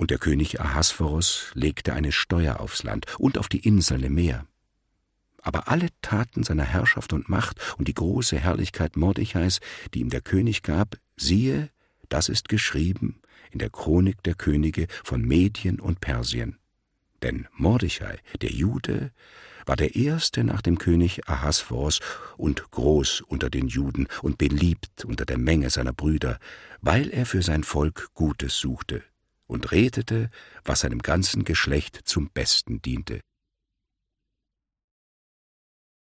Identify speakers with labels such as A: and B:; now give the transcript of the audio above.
A: Und der König Ahasverus legte eine Steuer aufs Land und auf die Inseln im Meer. Aber alle Taten seiner Herrschaft und Macht und die große Herrlichkeit Mordechais, die ihm der König gab, siehe, das ist geschrieben in der Chronik der Könige von Medien und Persien. Denn Mordechai, der Jude, war der erste nach dem König Ahasveros und groß unter den Juden und beliebt unter der Menge seiner Brüder, weil er für sein Volk Gutes suchte und redete, was seinem ganzen Geschlecht zum Besten diente.